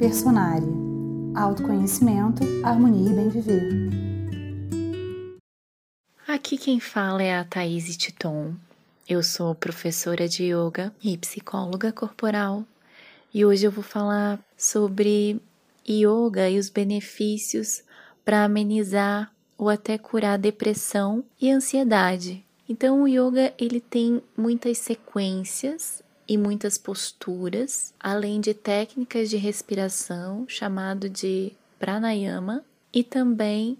Personária. Autoconhecimento, harmonia e bem viver. Aqui quem fala é a Thaís Titon. Eu sou professora de yoga e psicóloga corporal. E hoje eu vou falar sobre yoga e os benefícios para amenizar ou até curar depressão e ansiedade. Então o yoga ele tem muitas sequências e muitas posturas, além de técnicas de respiração, chamado de pranayama, e também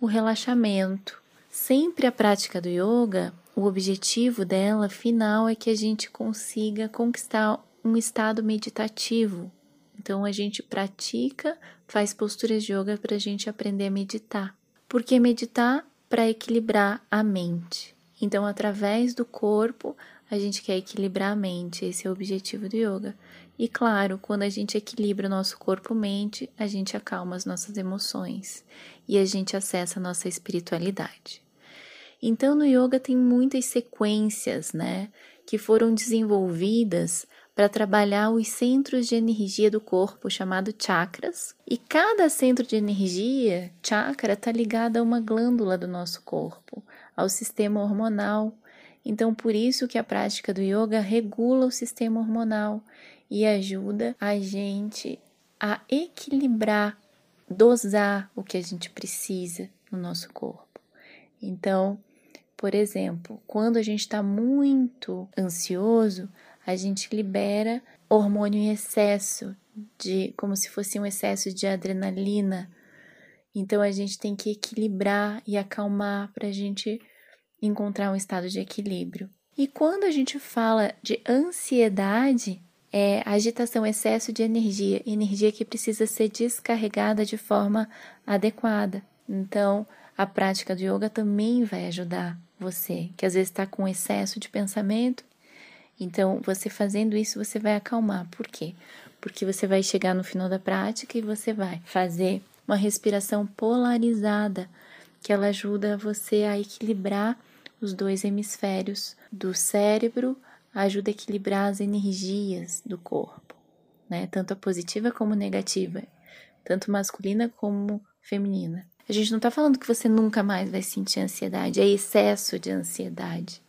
o relaxamento. Sempre a prática do yoga, o objetivo dela final é que a gente consiga conquistar um estado meditativo. Então a gente pratica, faz posturas de yoga para a gente aprender a meditar. Porque meditar para equilibrar a mente. Então, através do corpo, a gente quer equilibrar a mente, esse é o objetivo do yoga. E claro, quando a gente equilibra o nosso corpo-mente, a gente acalma as nossas emoções e a gente acessa a nossa espiritualidade. Então, no yoga tem muitas sequências, né, que foram desenvolvidas para trabalhar os centros de energia do corpo, chamado chakras. E cada centro de energia, chakra, está ligado a uma glândula do nosso corpo, ao sistema hormonal, então, por isso que a prática do yoga regula o sistema hormonal e ajuda a gente a equilibrar, dosar o que a gente precisa no nosso corpo. Então, por exemplo, quando a gente está muito ansioso, a gente libera hormônio em excesso, de como se fosse um excesso de adrenalina. Então a gente tem que equilibrar e acalmar para a gente encontrar um estado de equilíbrio. E quando a gente fala de ansiedade, é agitação, excesso de energia, energia que precisa ser descarregada de forma adequada. Então, a prática do yoga também vai ajudar você, que às vezes está com excesso de pensamento. Então, você fazendo isso, você vai acalmar. Por quê? Porque você vai chegar no final da prática e você vai fazer uma respiração polarizada, que ela ajuda você a equilibrar os dois hemisférios do cérebro, ajuda a equilibrar as energias do corpo, né? Tanto a positiva como a negativa, tanto masculina como feminina. A gente não está falando que você nunca mais vai sentir ansiedade, é excesso de ansiedade,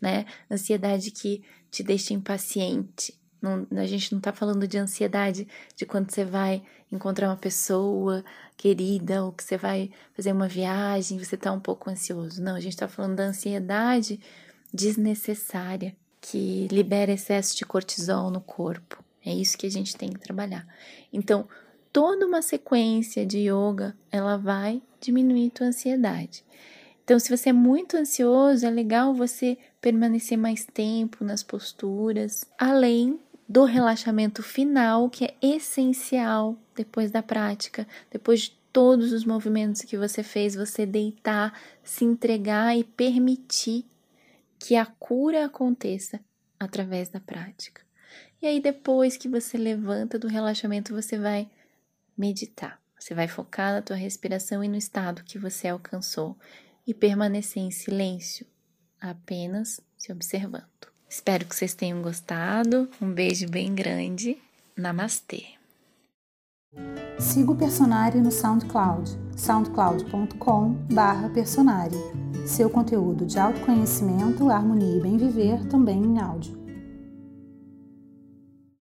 né? Ansiedade que te deixa impaciente, não, a gente não está falando de ansiedade de quando você vai encontrar uma pessoa querida ou que você vai fazer uma viagem, você está um pouco ansioso. Não, a gente está falando da ansiedade desnecessária que libera excesso de cortisol no corpo. É isso que a gente tem que trabalhar. Então, toda uma sequência de yoga, ela vai diminuir tua ansiedade. Então, se você é muito ansioso, é legal você permanecer mais tempo nas posturas, além do relaxamento final, que é essencial depois da prática, depois de todos os movimentos que você fez, você deitar, se entregar e permitir que a cura aconteça através da prática. E aí, depois que você levanta do relaxamento, você vai meditar. Você vai focar na tua respiração e no estado que você alcançou e permanecer em silêncio, apenas se observando. Espero que vocês tenham gostado. Um beijo bem grande. Namastê. Siga o Personário no SoundCloud, soundcloud.com/personário. Seu conteúdo de autoconhecimento, harmonia e bem viver também em áudio.